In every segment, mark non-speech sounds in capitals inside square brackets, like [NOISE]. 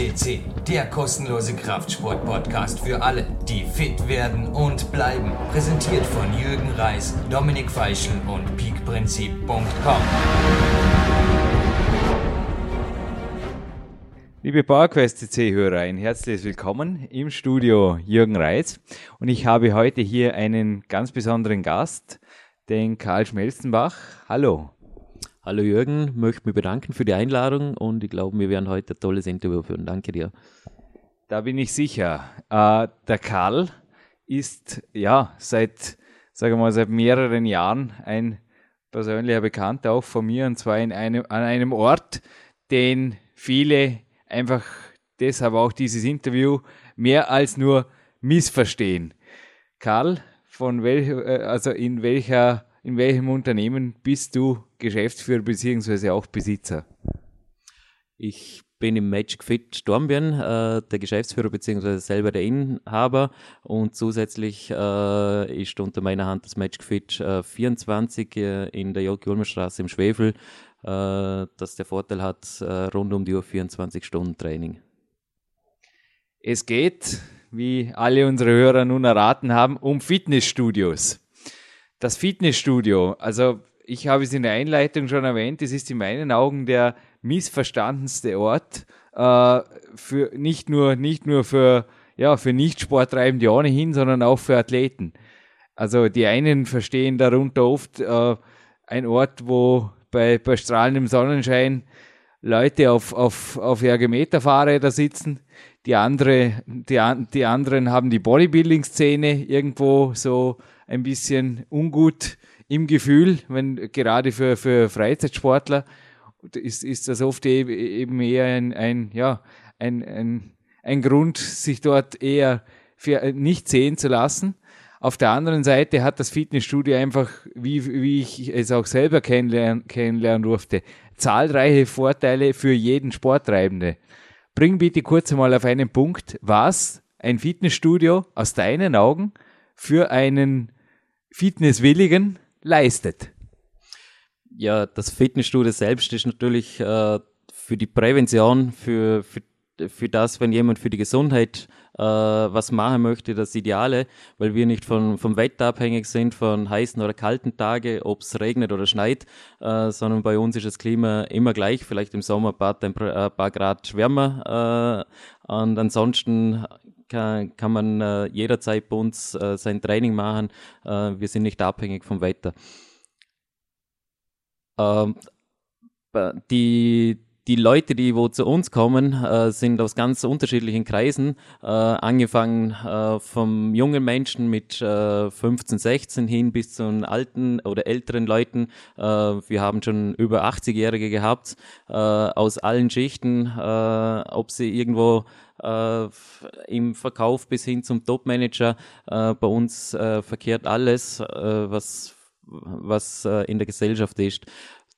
FCC, der kostenlose Kraftsport-Podcast für alle, die fit werden und bleiben. Präsentiert von Jürgen Reis, Dominik Feischl und peakprinzip.com. Liebe PowerQuest CC-Hörer, ein herzliches Willkommen im Studio Jürgen Reis. Und ich habe heute hier einen ganz besonderen Gast, den Karl Schmelzenbach. Hallo. Hallo Jürgen, möchte mich bedanken für die Einladung und ich glaube, wir werden heute ein tolles Interview führen. Danke dir. Da bin ich sicher. Äh, der Karl ist ja seit, sagen mal, seit mehreren Jahren ein persönlicher Bekannter auch von mir und zwar in einem, an einem Ort, den viele einfach deshalb auch dieses Interview mehr als nur missverstehen. Karl, von welch, äh, also in welcher in welchem Unternehmen bist du Geschäftsführer bzw. auch Besitzer? Ich bin im Magic Fit Dornbirn äh, der Geschäftsführer bzw. selber der Inhaber und zusätzlich äh, ist unter meiner Hand das Magic Fit äh, 24 äh, in der Jolki Ulmer Straße im Schwefel, äh, das der Vorteil hat, äh, rund um die Uhr 24 Stunden Training. Es geht, wie alle unsere Hörer nun erraten haben, um Fitnessstudios. Das Fitnessstudio, also ich habe es in der Einleitung schon erwähnt, es ist in meinen Augen der missverstandenste Ort äh, für nicht nur nicht nur für ja für Nicht-Sporttreibende ohnehin, sondern auch für Athleten. Also die einen verstehen darunter oft äh, ein Ort, wo bei, bei strahlendem Sonnenschein Leute auf, auf, auf Ergometer-Fahrräder sitzen. Die, andere, die, die anderen haben die Bodybuilding-Szene irgendwo so ein bisschen ungut im Gefühl, wenn gerade für, für Freizeitsportler ist, ist das oft e-, eben eher ein, ein, ja, ein, ein, ein Grund, sich dort eher für nicht sehen zu lassen. Auf der anderen Seite hat das Fitnessstudio einfach, wie, wie ich es auch selber kennenlernen, kennenlernen durfte, zahlreiche Vorteile für jeden Sporttreibende. Bring bitte kurz mal auf einen Punkt, was ein Fitnessstudio aus deinen Augen für einen Fitnesswilligen leistet? Ja, das Fitnessstudio selbst ist natürlich äh, für die Prävention, für, für, für das, wenn jemand für die Gesundheit äh, was machen möchte, das Ideale, weil wir nicht von, vom Wetter abhängig sind, von heißen oder kalten Tagen, ob es regnet oder schneit, äh, sondern bei uns ist das Klima immer gleich, vielleicht im Sommer ein paar, Temper ein paar Grad wärmer äh, und ansonsten kann, kann man äh, jederzeit bei uns äh, sein Training machen. Äh, wir sind nicht abhängig vom Wetter. Ähm, die, die Leute, die wo zu uns kommen, äh, sind aus ganz unterschiedlichen Kreisen, äh, angefangen äh, vom jungen Menschen mit äh, 15, 16 hin bis zu den alten oder älteren Leuten. Äh, wir haben schon über 80-Jährige gehabt, äh, aus allen Schichten, äh, ob sie irgendwo äh, im Verkauf bis hin zum Topmanager. Äh, bei uns äh, verkehrt alles, äh, was, was äh, in der Gesellschaft ist.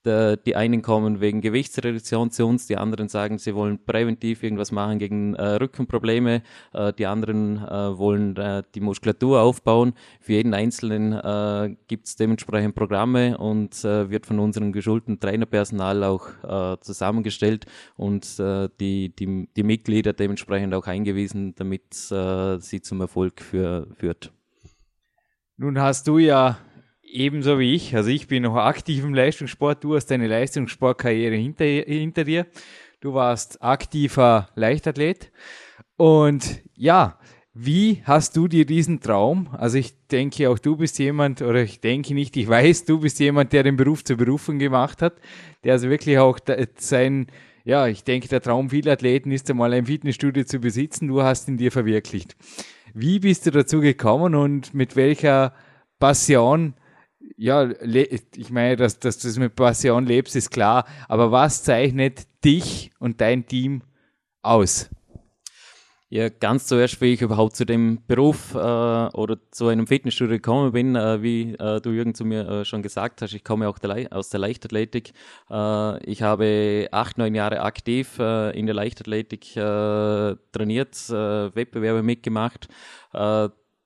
Der, die einen kommen wegen Gewichtsreduktion zu uns, die anderen sagen, sie wollen präventiv irgendwas machen gegen äh, Rückenprobleme, äh, die anderen äh, wollen äh, die Muskulatur aufbauen. Für jeden Einzelnen äh, gibt es dementsprechend Programme und äh, wird von unserem geschulten Trainerpersonal auch äh, zusammengestellt und äh, die, die, die Mitglieder dementsprechend auch eingewiesen, damit äh, sie zum Erfolg für, führt. Nun hast du ja ebenso wie ich. Also ich bin noch aktiv im Leistungssport. Du hast deine Leistungssportkarriere hinter, hinter dir. Du warst aktiver Leichtathlet. Und ja, wie hast du dir diesen Traum? Also ich denke auch du bist jemand, oder ich denke nicht, ich weiß, du bist jemand, der den Beruf zur Berufung gemacht hat, der also wirklich auch sein, ja, ich denke, der Traum vieler Athleten ist einmal ein Fitnessstudio zu besitzen. Du hast ihn dir verwirklicht. Wie bist du dazu gekommen und mit welcher Passion ja, ich meine, dass, dass du das mit Passion lebst, ist klar. Aber was zeichnet dich und dein Team aus? Ja, ganz zuerst, wie ich überhaupt zu dem Beruf äh, oder zu einem Fitnessstudio gekommen bin, äh, wie äh, du Jürgen zu mir äh, schon gesagt hast, ich komme auch der aus der Leichtathletik. Äh, ich habe acht, neun Jahre aktiv äh, in der Leichtathletik trainiert, Wettbewerbe mitgemacht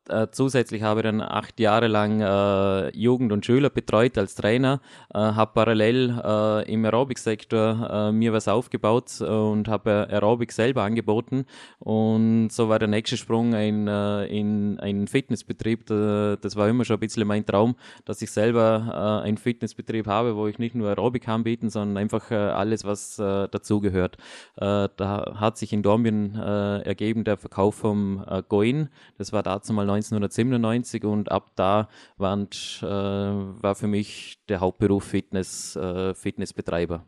äh, zusätzlich habe ich dann acht Jahre lang äh, Jugend und Schüler betreut als Trainer, äh, habe parallel äh, im Aerobic-Sektor äh, mir was aufgebaut und habe Aerobic selber angeboten und so war der nächste Sprung in, äh, in einen Fitnessbetrieb. das war immer schon ein bisschen mein Traum, dass ich selber einen Fitnessbetrieb habe, wo ich nicht nur Aerobic anbieten, sondern einfach alles, was dazugehört. da hat sich in Dornbirn ergeben der Verkauf vom Goin, das war dazu mal 1997 und ab da waren, äh, war für mich der Hauptberuf Fitness, äh, Fitnessbetreiber.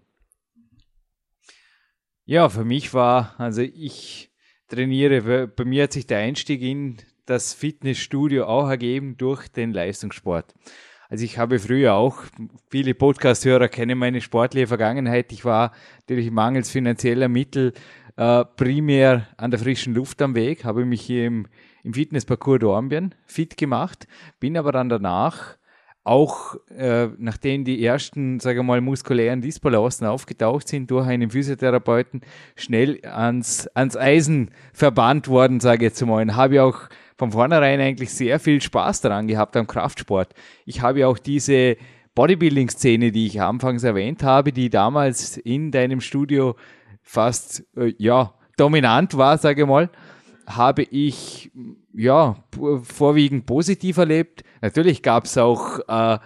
Ja, für mich war, also ich trainiere, bei mir hat sich der Einstieg in das Fitnessstudio auch ergeben durch den Leistungssport. Also ich habe früher auch, viele Podcast-Hörer kennen meine sportliche Vergangenheit. Ich war natürlich mangels finanzieller Mittel äh, primär an der frischen Luft am Weg, habe mich hier im im Fitnessparcours Dornbirn fit gemacht, bin aber dann danach auch äh, nachdem die ersten, sage mal, muskulären Dysbalancen aufgetaucht sind durch einen Physiotherapeuten, schnell ans, ans Eisen verbannt worden, sage ich jetzt mal. Habe ich auch von vornherein eigentlich sehr viel Spaß daran gehabt am Kraftsport. Ich habe auch diese Bodybuilding-Szene, die ich anfangs erwähnt habe, die damals in deinem Studio fast, äh, ja, dominant war, sage ich mal, habe ich ja vorwiegend positiv erlebt. Natürlich gab es auch äh,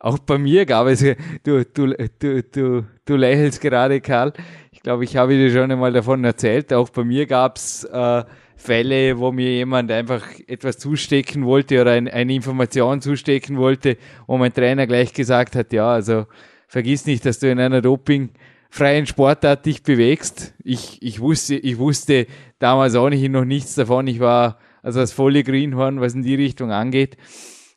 auch bei mir gab es, du, du, du, du, du lächelst gerade, Karl. Ich glaube, ich habe dir schon einmal davon erzählt. Auch bei mir gab es äh, Fälle, wo mir jemand einfach etwas zustecken wollte oder ein, eine Information zustecken wollte, wo mein Trainer gleich gesagt hat, ja, also vergiss nicht, dass du in einer Doping freien Sportart dich bewegst. Ich, ich wusste, ich wusste damals auch nicht noch nichts davon. Ich war also das volle Greenhorn, was in die Richtung angeht,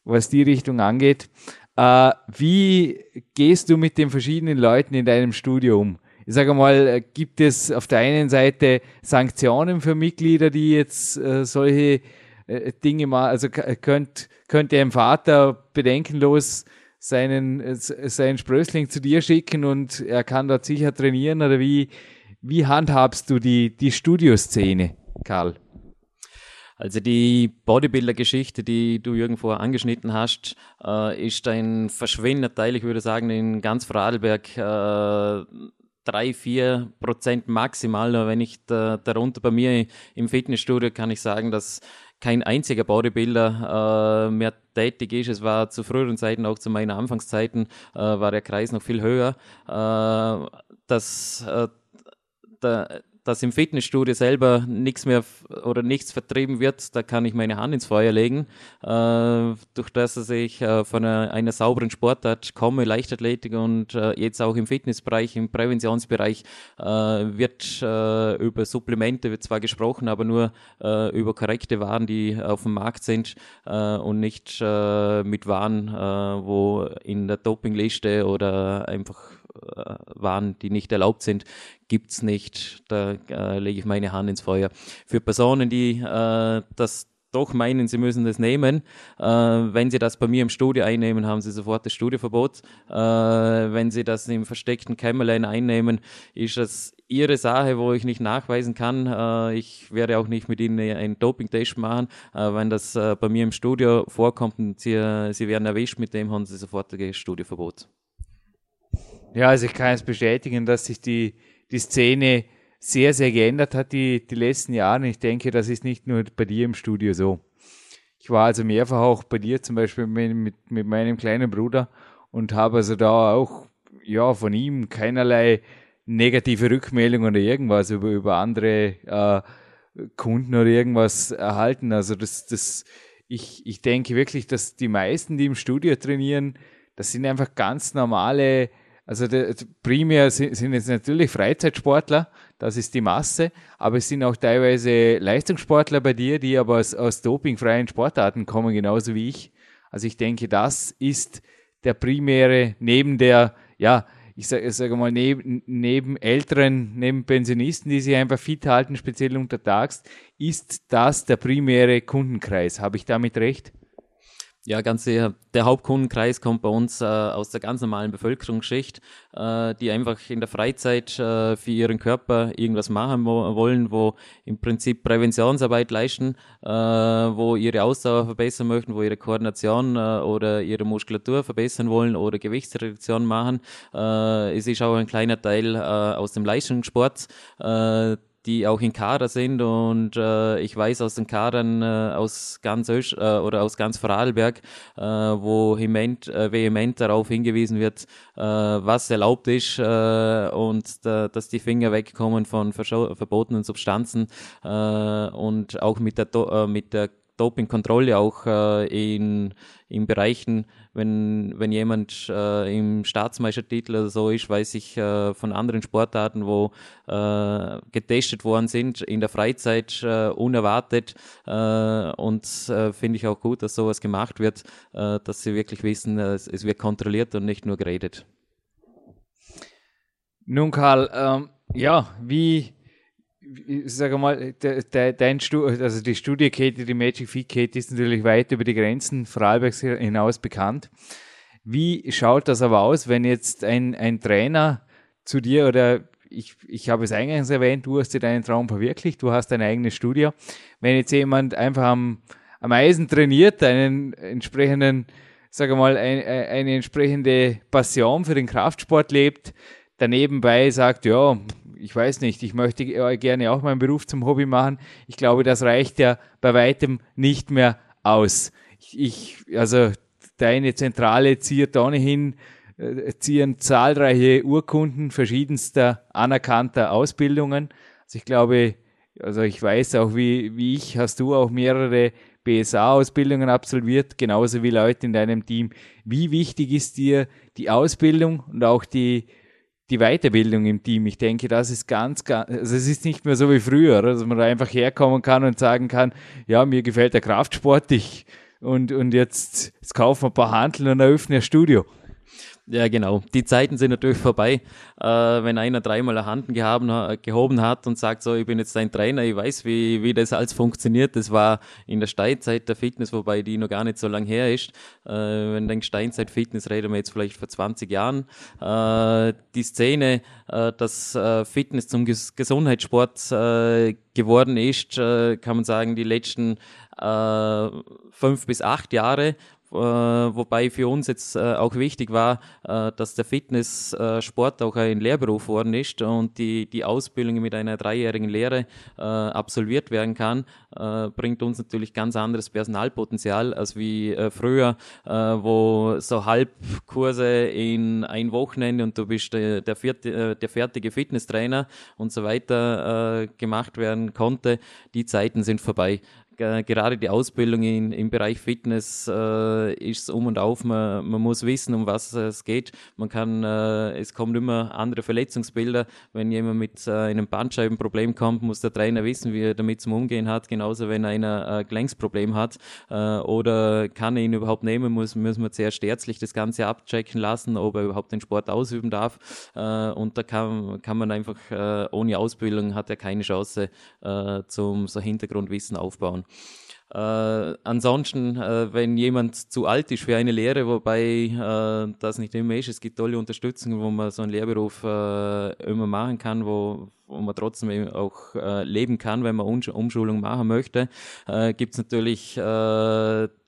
was die Richtung angeht. Äh, wie gehst du mit den verschiedenen Leuten in deinem Studio um? Ich sage mal, gibt es auf der einen Seite Sanktionen für Mitglieder, die jetzt äh, solche äh, Dinge machen? Also könnt, könnte ein Vater bedenkenlos seinen, seinen Sprössling zu dir schicken und er kann dort sicher trainieren? Oder wie, wie handhabst du die, die Studioszene, Karl? Also die Bodybuilder-Geschichte, die du irgendwo angeschnitten hast, äh, ist ein verschwindender Teil, ich würde sagen, in ganz Vorarlberg äh, drei, vier Prozent maximal. Wenn ich da, darunter bei mir im Fitnessstudio kann ich sagen, dass kein einziger Bodybuilder äh, mehr tätig ist. Es war zu früheren Zeiten, auch zu meinen Anfangszeiten, äh, war der Kreis noch viel höher. Äh, das, äh, der, dass im Fitnessstudio selber nichts mehr oder nichts vertrieben wird, da kann ich meine Hand ins Feuer legen. Äh, durch das, dass ich äh, von einer, einer, sauberen Sportart komme, Leichtathletik und äh, jetzt auch im Fitnessbereich, im Präventionsbereich, äh, wird äh, über Supplemente wird zwar gesprochen, aber nur äh, über korrekte Waren, die auf dem Markt sind und nicht mit Waren, wo in der Dopingliste oder einfach waren, die nicht erlaubt sind, gibt's nicht. Da äh, lege ich meine Hand ins Feuer. Für Personen, die äh, das doch meinen, sie müssen das nehmen. Äh, wenn sie das bei mir im Studio einnehmen, haben sie sofort das Studioverbot. Äh, wenn sie das im versteckten Kämmerlein einnehmen, ist das ihre Sache, wo ich nicht nachweisen kann. Äh, ich werde auch nicht mit ihnen einen Doping-Test machen. Äh, wenn das äh, bei mir im Studio vorkommt und sie, sie werden erwischt mit dem, haben sie sofort das Studioverbot. Ja, also ich kann es bestätigen, dass sich die, die Szene sehr, sehr geändert hat die, die letzten Jahre. Ich denke, das ist nicht nur bei dir im Studio so. Ich war also mehrfach auch bei dir, zum Beispiel mit, mit, mit meinem kleinen Bruder und habe also da auch ja, von ihm keinerlei negative Rückmeldungen oder irgendwas über, über andere äh, Kunden oder irgendwas erhalten. Also das, das, ich, ich denke wirklich, dass die meisten, die im Studio trainieren, das sind einfach ganz normale also der, primär sind, sind jetzt natürlich Freizeitsportler, das ist die Masse, aber es sind auch teilweise Leistungssportler bei dir, die aber aus, aus dopingfreien Sportarten kommen, genauso wie ich. Also ich denke, das ist der primäre, neben der, ja, ich sage sag mal, neben, neben Älteren, neben Pensionisten, die sich einfach fit halten, speziell untertags, ist das der primäre Kundenkreis. Habe ich damit recht? Ja, ganz sicher. Der Hauptkundenkreis kommt bei uns äh, aus der ganz normalen Bevölkerungsschicht, äh, die einfach in der Freizeit äh, für ihren Körper irgendwas machen wo, wollen, wo im Prinzip Präventionsarbeit leisten, äh, wo ihre Ausdauer verbessern möchten, wo ihre Koordination äh, oder ihre Muskulatur verbessern wollen oder Gewichtsreduktion machen. Äh, es ist auch ein kleiner Teil aus dem Leistungssport die auch in Kader sind und äh, ich weiß aus den Kadern äh, aus ganz Ösch, äh, oder aus ganz Vorarlberg, äh, wo vehement, äh, vehement darauf hingewiesen wird, äh, was erlaubt ist äh, und da, dass die Finger wegkommen von verbotenen Substanzen äh, und auch mit der, äh, mit der Dopingkontrolle auch äh, in, in Bereichen, wenn, wenn jemand äh, im Staatsmeistertitel oder so ist, weiß ich äh, von anderen Sportarten, wo äh, getestet worden sind in der Freizeit äh, unerwartet äh, und finde ich auch gut, dass sowas gemacht wird, dass sie wirklich wissen, es, es, wird kontrolliert und nicht nur geredet. Nun Karl, ähm, ja, wie ich sage mal, de, de, dein Stu also die Studiekette, die Magic Feed Kette ist natürlich weit über die Grenzen Vorarlbergs hinaus bekannt. Wie schaut das aber aus, wenn jetzt ein, ein Trainer zu dir oder ich, ich habe es eingangs erwähnt, du hast dir deinen Traum verwirklicht, du hast dein eigenes Studio. Wenn jetzt jemand einfach am, am Eisen trainiert, einen entsprechenden, sage mal, ein, eine entsprechende Passion für den Kraftsport lebt, danebenbei sagt, ja, ich weiß nicht, ich möchte gerne auch meinen Beruf zum Hobby machen. Ich glaube, das reicht ja bei weitem nicht mehr aus. Ich, also deine Zentrale ziert ohnehin, äh, ziehen zahlreiche Urkunden verschiedenster anerkannter Ausbildungen. Also ich glaube, also ich weiß auch, wie, wie ich, hast du auch mehrere BSA-Ausbildungen absolviert, genauso wie Leute in deinem Team. Wie wichtig ist dir die Ausbildung und auch die die Weiterbildung im Team. Ich denke, das ist ganz, ganz, also es ist nicht mehr so wie früher, dass man da einfach herkommen kann und sagen kann, ja, mir gefällt der Kraftsport ich und, und jetzt, jetzt kaufen wir ein paar Handeln und eröffnen ein Studio. Ja, genau. Die Zeiten sind natürlich vorbei. Äh, wenn einer dreimal eine Hand gehaben, gehoben hat und sagt, so, ich bin jetzt dein Trainer, ich weiß, wie, wie das alles funktioniert. Das war in der Steinzeit der Fitness, wobei die noch gar nicht so lange her ist. Äh, wenn denkst Steinzeit Fitness, reden wir jetzt vielleicht vor 20 Jahren. Äh, die Szene, äh, dass äh, Fitness zum Ges Gesundheitssport äh, geworden ist, kann man sagen, die letzten fünf bis acht Jahre wobei für uns jetzt äh, auch wichtig war, äh, dass der Fitnesssport auch ein Lehrberuf worden ist und die, die Ausbildung mit einer dreijährigen Lehre absolviert werden kann, bringt uns natürlich ganz anderes Personalpotenzial als wie früher, wo so Halbkurse in ein Wochenende und du bist der, vierte, der fertige Fitnesstrainer und so weiter gemacht werden konnte. Die Zeiten sind vorbei gerade die Ausbildung in, im Bereich Fitness äh, ist um und auf. Man, man muss wissen, um was es geht. Man kann, äh, es kommen immer andere Verletzungsbilder. Wenn jemand mit äh, einem Bandscheibenproblem kommt, muss der Trainer wissen, wie er damit zum Umgehen hat. Genauso, wenn einer ein Gelenksproblem hat äh, oder kann er ihn überhaupt nehmen, muss, muss man zuerst ärztlich das Ganze abchecken lassen, ob er überhaupt den Sport ausüben darf. Äh, und da kann, kann man einfach äh, ohne Ausbildung hat er keine Chance zum so Hintergrundwissen aufbauen. Äh, ansonsten, äh, wenn jemand zu alt ist für eine Lehre, wobei äh, das nicht immer ist, es gibt tolle Unterstützung, wo man so einen Lehrberuf äh, immer machen kann, wo, wo man trotzdem auch äh, leben kann, wenn man Umschulung machen möchte, äh, gibt es natürlich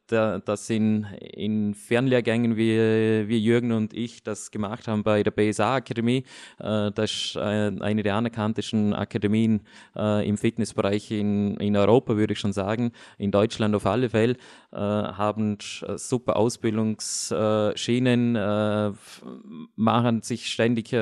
da, das in, in Fernlehrgängen wie, wie Jürgen und ich das gemacht haben bei der BSA Akademie. Äh, das ist äh, eine der anerkanntesten Akademien äh, im Fitnessbereich in, in Europa, würde ich schon sagen. In Deutschland auf alle Fälle äh, haben super Ausbildungsschienen, äh, machen sich ständig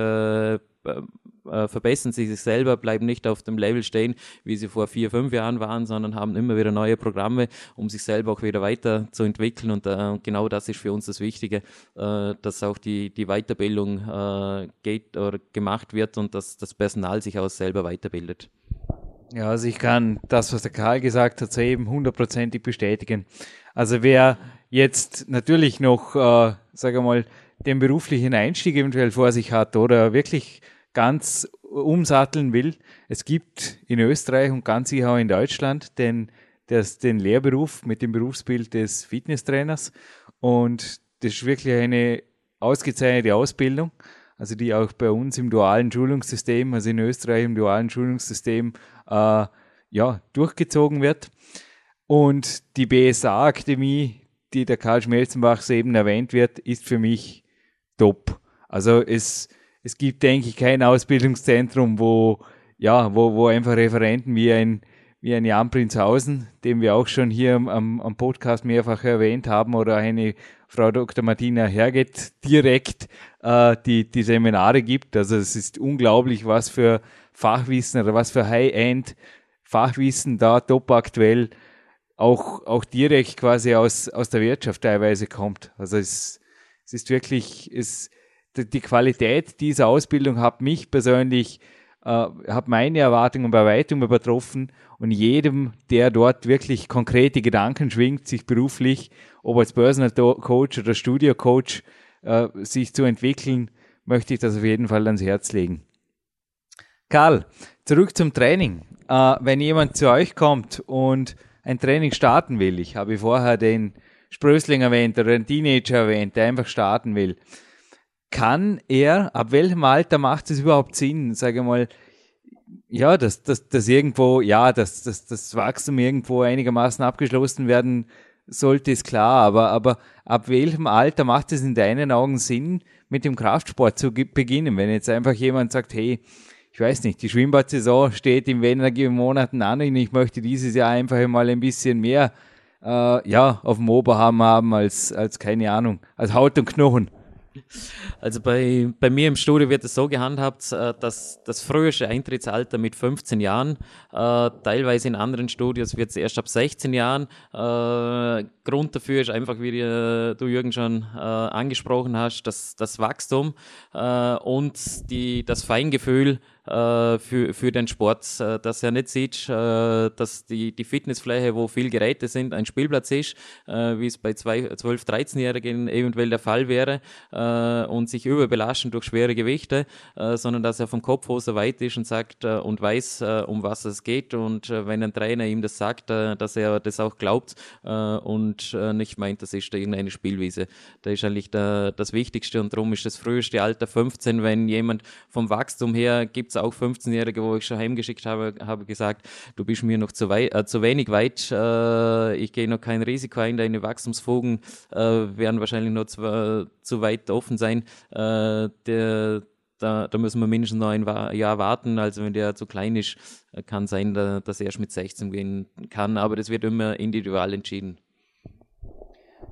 äh, verbessern sie sich selber, bleiben nicht auf dem Level stehen, wie sie vor vier, fünf Jahren waren, sondern haben immer wieder neue Programme, um sich selber auch wieder weiterzuentwickeln. Und äh, genau das ist für uns das Wichtige, äh, dass auch die, die Weiterbildung äh, geht oder gemacht wird und dass das Personal sich auch selber weiterbildet. Ja, also ich kann das, was der Karl gesagt hat, soeben hundertprozentig bestätigen. Also wer jetzt natürlich noch, äh, sage mal, den beruflichen Einstieg eventuell vor sich hat oder wirklich ganz umsatteln will, es gibt in Österreich und ganz sicher auch in Deutschland den das, den Lehrberuf mit dem Berufsbild des Fitnesstrainers. Und das ist wirklich eine ausgezeichnete Ausbildung, also die auch bei uns im dualen Schulungssystem, also in Österreich im dualen Schulungssystem, äh, ja, durchgezogen wird. Und die BSA-Akademie, die der Karl Schmelzenbach eben erwähnt wird, ist für mich top. Also es, es gibt, denke ich, kein Ausbildungszentrum, wo, ja, wo, wo einfach Referenten wie ein, wie ein Jan Prinzhausen, den wir auch schon hier am, am Podcast mehrfach erwähnt haben, oder eine Frau Dr. Martina Herget direkt äh, die, die Seminare gibt. Also es ist unglaublich, was für Fachwissen oder was für High-End Fachwissen da top aktuell auch, auch direkt quasi aus, aus der Wirtschaft teilweise kommt. Also es, es ist wirklich, es, die Qualität dieser Ausbildung hat mich persönlich, äh, hat meine Erwartungen bei weitem übertroffen und jedem, der dort wirklich konkrete Gedanken schwingt, sich beruflich, ob als Personal Coach oder Studio Coach, äh, sich zu entwickeln, möchte ich das auf jeden Fall ans Herz legen. Karl, zurück zum Training. Äh, wenn jemand zu euch kommt und ein Training starten will, ich habe vorher den Sprössling erwähnt oder den Teenager erwähnt, der einfach starten will, kann er, ab welchem Alter macht es überhaupt Sinn, sage ich mal, ja, dass, dass, dass irgendwo, ja, dass, dass das Wachstum irgendwo einigermaßen abgeschlossen werden sollte, ist klar, aber, aber ab welchem Alter macht es in deinen Augen Sinn, mit dem Kraftsport zu beginnen? Wenn jetzt einfach jemand sagt, hey, ich weiß nicht, die Schwimmbadsaison steht in wenigen Monaten an und ich möchte dieses Jahr einfach mal ein bisschen mehr äh, ja, auf dem Oberarm haben als, als, keine Ahnung, als Haut und Knochen. Also bei, bei mir im Studio wird es so gehandhabt, äh, dass das früheste Eintrittsalter mit 15 Jahren, äh, teilweise in anderen Studios wird es erst ab 16 Jahren. Äh, Grund dafür ist einfach, wie du Jürgen schon angesprochen hast, das, das Wachstum und die, das Feingefühl äh, für, für den Sport, äh, dass er nicht sieht, äh, dass die, die Fitnessfläche, wo viel Geräte sind, ein Spielplatz ist, äh, wie es bei zwei, 12-, 13-Jährigen eventuell der Fall wäre äh, und sich überbelasten durch schwere Gewichte, äh, sondern dass er vom Kopf aus weit ist und sagt und weiß, um was es geht und wenn ein Trainer ihm das sagt, dass er das auch glaubt und nicht meint, das ist irgendeine Spielwiese. Da ist eigentlich der, das Wichtigste und darum ist das früheste Alter 15, wenn jemand vom Wachstum her gibt es auch 15-Jährige, wo ich schon heimgeschickt habe, habe gesagt, du bist mir noch zu, weit, äh, zu wenig weit, äh, ich gehe noch kein Risiko ein, deine Wachstumsfugen äh, werden wahrscheinlich noch zu, zu weit offen sein. Äh, der, da, da, müssen wir mindestens noch ein Jahr warten. Also wenn der zu klein ist, äh, kann sein, dass er erst mit 16 gehen kann, aber das wird immer individual entschieden.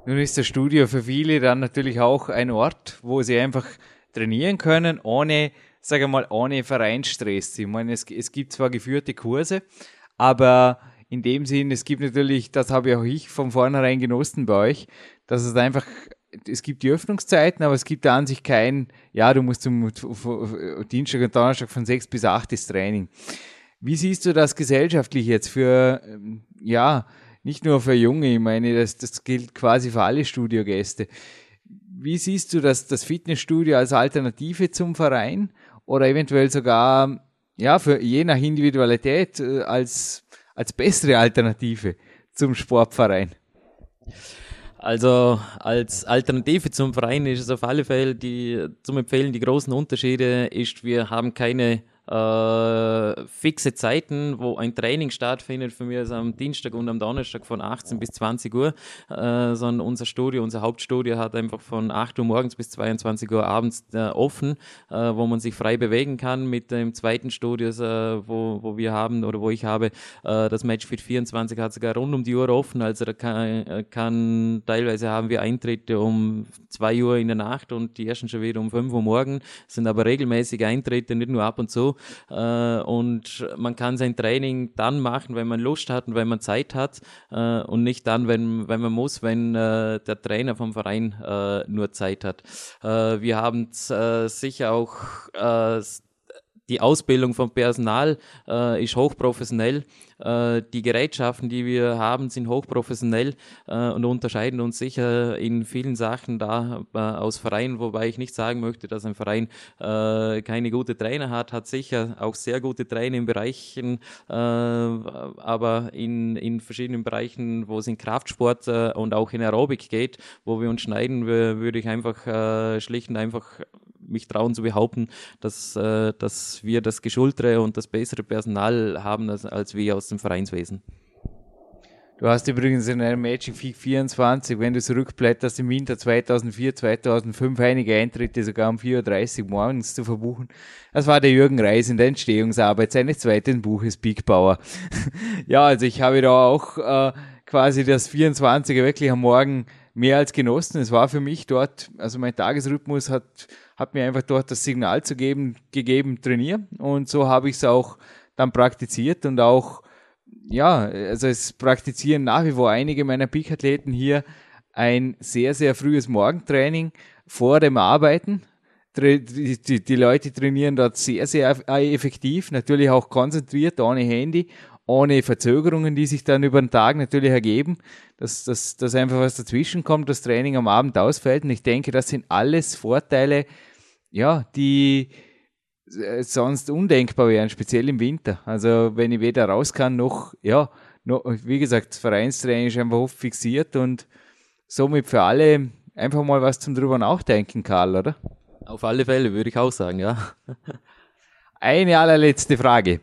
Nun ist das Studio für viele dann natürlich auch ein Ort, wo sie einfach trainieren können, ohne sage mal, ohne Vereinsstress. Ich meine, es, es gibt zwar geführte Kurse, aber in dem Sinn, es gibt natürlich, das habe auch ich von vornherein genossen bei euch, dass es einfach, es gibt die Öffnungszeiten, aber es gibt da an sich kein, ja, du musst zum Dienstag und Donnerstag von sechs bis acht ist Training. Wie siehst du das gesellschaftlich jetzt für, ähm, ja, nicht nur für Junge, ich meine, das, das gilt quasi für alle Studiogäste. Wie siehst du das, das Fitnessstudio als Alternative zum Verein? Oder eventuell sogar, ja, für je nach Individualität äh, als, als bessere Alternative zum Sportverein? Also als Alternative zum Verein ist es auf alle Fälle die, zum Empfehlen, die großen Unterschiede ist, wir haben keine äh, fixe Zeiten, wo ein Training stattfindet, für mich ist am Dienstag und am Donnerstag von 18 bis 20 Uhr, äh, sondern unser Studio, unser Hauptstudio hat einfach von 8 Uhr morgens bis 22 Uhr abends äh, offen, äh, wo man sich frei bewegen kann. Mit dem zweiten Studio, äh, wo, wo wir haben oder wo ich habe, äh, das Matchfit 24 hat sogar rund um die Uhr offen, also da kann, kann teilweise haben wir Eintritte um 2 Uhr in der Nacht und die ersten schon wieder um 5 Uhr morgen, sind aber regelmäßige Eintritte, nicht nur ab und zu. Äh, und man kann sein Training dann machen, wenn man Lust hat und wenn man Zeit hat äh, und nicht dann, wenn, wenn man muss, wenn äh, der Trainer vom Verein äh, nur Zeit hat. Äh, wir haben äh, sicher auch die Ausbildung vom Personal äh, ist hochprofessionell. Äh, die Gerätschaften, die wir haben, sind hochprofessionell äh, und unterscheiden uns sicher in vielen Sachen da äh, aus Vereinen, wobei ich nicht sagen möchte, dass ein Verein äh, keine gute Trainer hat, hat sicher auch sehr gute Trainer in Bereichen, äh, aber in, in verschiedenen Bereichen, wo es in Kraftsport und auch in Aerobik geht, wo wir uns schneiden, würde ich einfach schlicht und einfach mich trauen zu behaupten, dass, äh, dass wir das geschultere und das bessere Personal haben als, als wir aus dem Vereinswesen. Du hast übrigens in einem Magic Peak 24, wenn du zurückblätterst, im Winter 2004, 2005 einige Eintritte sogar um 4.30 Uhr morgens zu verbuchen. Das war der Jürgen Reis in der Entstehungsarbeit seines zweiten Buches Big Power. [LAUGHS] ja, also ich habe da auch äh, quasi das 24er wirklich am Morgen mehr als genossen. Es war für mich dort, also mein Tagesrhythmus hat hat mir einfach dort das Signal zu geben, gegeben, trainier. Und so habe ich es auch dann praktiziert und auch, ja, also es praktizieren nach wie vor einige meiner Peak-Athleten hier ein sehr, sehr frühes Morgentraining vor dem Arbeiten. Die, die, die Leute trainieren dort sehr, sehr effektiv, natürlich auch konzentriert, ohne Handy ohne Verzögerungen, die sich dann über den Tag natürlich ergeben, dass, dass, dass einfach was dazwischen kommt, das Training am Abend ausfällt. Und ich denke, das sind alles Vorteile, ja, die äh, sonst undenkbar wären, speziell im Winter. Also wenn ich weder raus kann, noch, ja, noch, wie gesagt, das Vereinstraining ist einfach oft fixiert und somit für alle einfach mal was zum drüber nachdenken, Karl, oder? Auf alle Fälle, würde ich auch sagen, ja. Eine allerletzte Frage.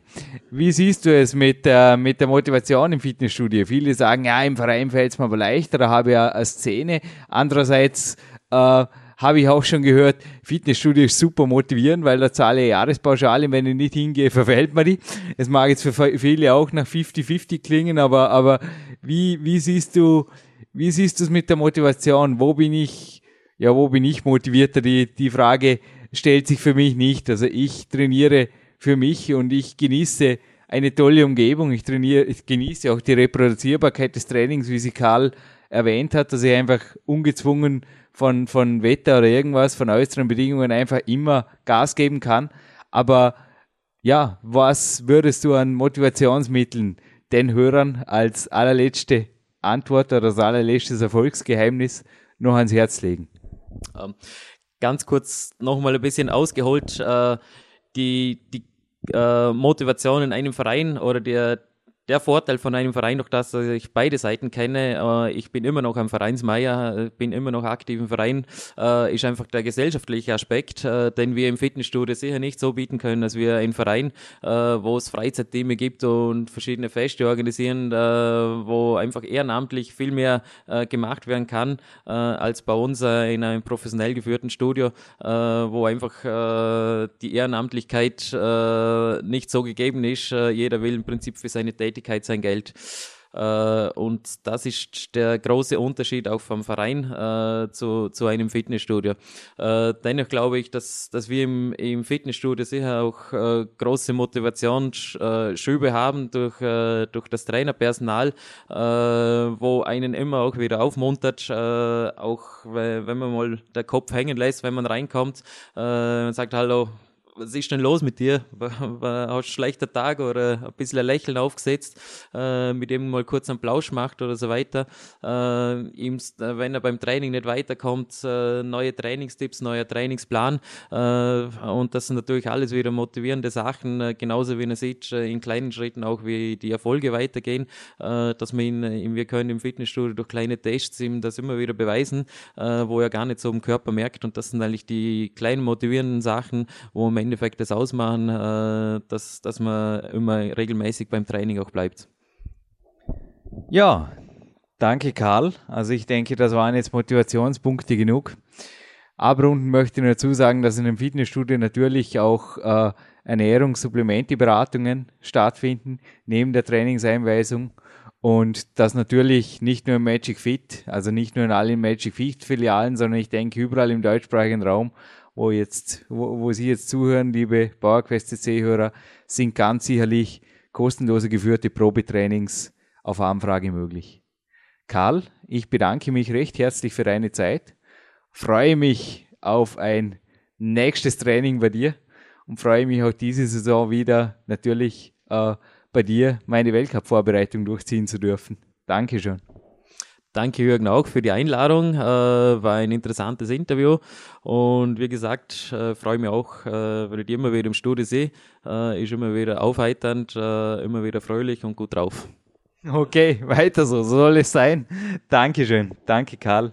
Wie siehst du es mit, äh, mit der Motivation im Fitnessstudio? Viele sagen, ja, im Verein fällt es mir aber leichter, da habe ich ja eine Szene. Andererseits äh, habe ich auch schon gehört, Fitnessstudio ist super motivierend, weil da zahle ich Jahrespauschale, wenn ich nicht hingehe, verfällt mir die. Es mag jetzt für viele auch nach 50-50 klingen, aber, aber wie, wie siehst du, wie siehst du es mit der Motivation? Wo bin ich, ja, wo bin ich motivierter? Die, die Frage stellt sich für mich nicht. Also ich trainiere für mich und ich genieße eine tolle Umgebung. Ich trainiere, ich genieße auch die Reproduzierbarkeit des Trainings, wie sie Karl erwähnt hat, dass ich einfach ungezwungen von, von Wetter oder irgendwas, von äußeren Bedingungen einfach immer Gas geben kann. Aber ja, was würdest du an Motivationsmitteln den Hörern als allerletzte Antwort oder als allerletztes Erfolgsgeheimnis noch ans Herz legen? Ähm, ganz kurz nochmal ein bisschen ausgeholt. Äh, die die äh, Motivation in einem Verein oder der, der Vorteil von einem Verein, durch das ich beide Seiten kenne, äh, ich bin immer noch ein Vereinsmeier, äh, bin immer noch aktiv im Verein, äh, ist einfach der gesellschaftliche Aspekt, den wir im Fitnessstudio sicher nicht so bieten können, als wir ein Verein, wo es Freizeitteams gibt und verschiedene Feste organisieren, wo einfach ehrenamtlich viel mehr gemacht werden kann, als bei uns in einem professionell geführten Studio, wo einfach die Ehrenamtlichkeit nicht so gegeben ist. Jeder will im Prinzip für seine Tätigkeit Tätigkeit sein Geld. Äh, und das ist der große Unterschied auch vom Verein äh, zu, zu einem Fitnessstudio. Äh, dennoch glaube ich, dass, dass wir im, im Fitnessstudio sicher auch äh, große Motivationsschübe haben durch, äh, durch das Trainerpersonal, äh, wo einen immer auch wieder aufmuntert, auch wenn man mal der Kopf hängen lässt, wenn man reinkommt und sagt, hallo, was ist denn los mit dir? Hast du einen schlechten Tag oder ein bisschen ein Lächeln aufgesetzt, äh, mit dem mal kurz einen Plausch macht oder so weiter. Äh, ihm, äh, wenn er beim Training nicht weiterkommt, äh, neue Trainingstipps, neuer Trainingsplan. Äh, und das sind natürlich alles wieder motivierende Sachen, äh, genauso wie er sieht, in kleinen Schritten auch wie die Erfolge weitergehen, dass wir ihn, wir können im Fitnessstudio durch kleine Tests ihm das immer wieder beweisen, wo er gar nicht so im Körper merkt. Und das sind eigentlich die kleinen motivierenden Sachen, wo man Endeffekt das ausmachen, äh, dass, dass man immer regelmäßig beim Training auch bleibt. Ja, danke Karl. Also ich denke, das waren jetzt Motivationspunkte genug. Abrunden möchte ich nur dazu sagen, dass in einem Fitnessstudio natürlich auch äh, Ernährungssupplemente-Beratungen stattfinden, neben der Trainingseinweisung. Und das natürlich nicht nur im Magic Fit, also nicht nur in allen Magic Fit Filialen, sondern ich denke überall im deutschsprachigen Raum wo jetzt, wo, wo Sie jetzt zuhören, liebe PowerQuest CC-Hörer, sind ganz sicherlich kostenlose geführte Probetrainings auf Anfrage möglich. Karl, ich bedanke mich recht herzlich für deine Zeit, freue mich auf ein nächstes Training bei dir und freue mich auch diese Saison wieder natürlich äh, bei dir meine Weltcup-Vorbereitung durchziehen zu dürfen. Dankeschön. Danke Jürgen auch für die Einladung. Äh, war ein interessantes Interview und wie gesagt, äh, freue mich auch, äh, wenn ich immer wieder im Studio sehe. Äh, ist immer wieder aufheiternd, äh, immer wieder fröhlich und gut drauf. Okay, weiter so, so soll es sein. Dankeschön. Danke, Karl.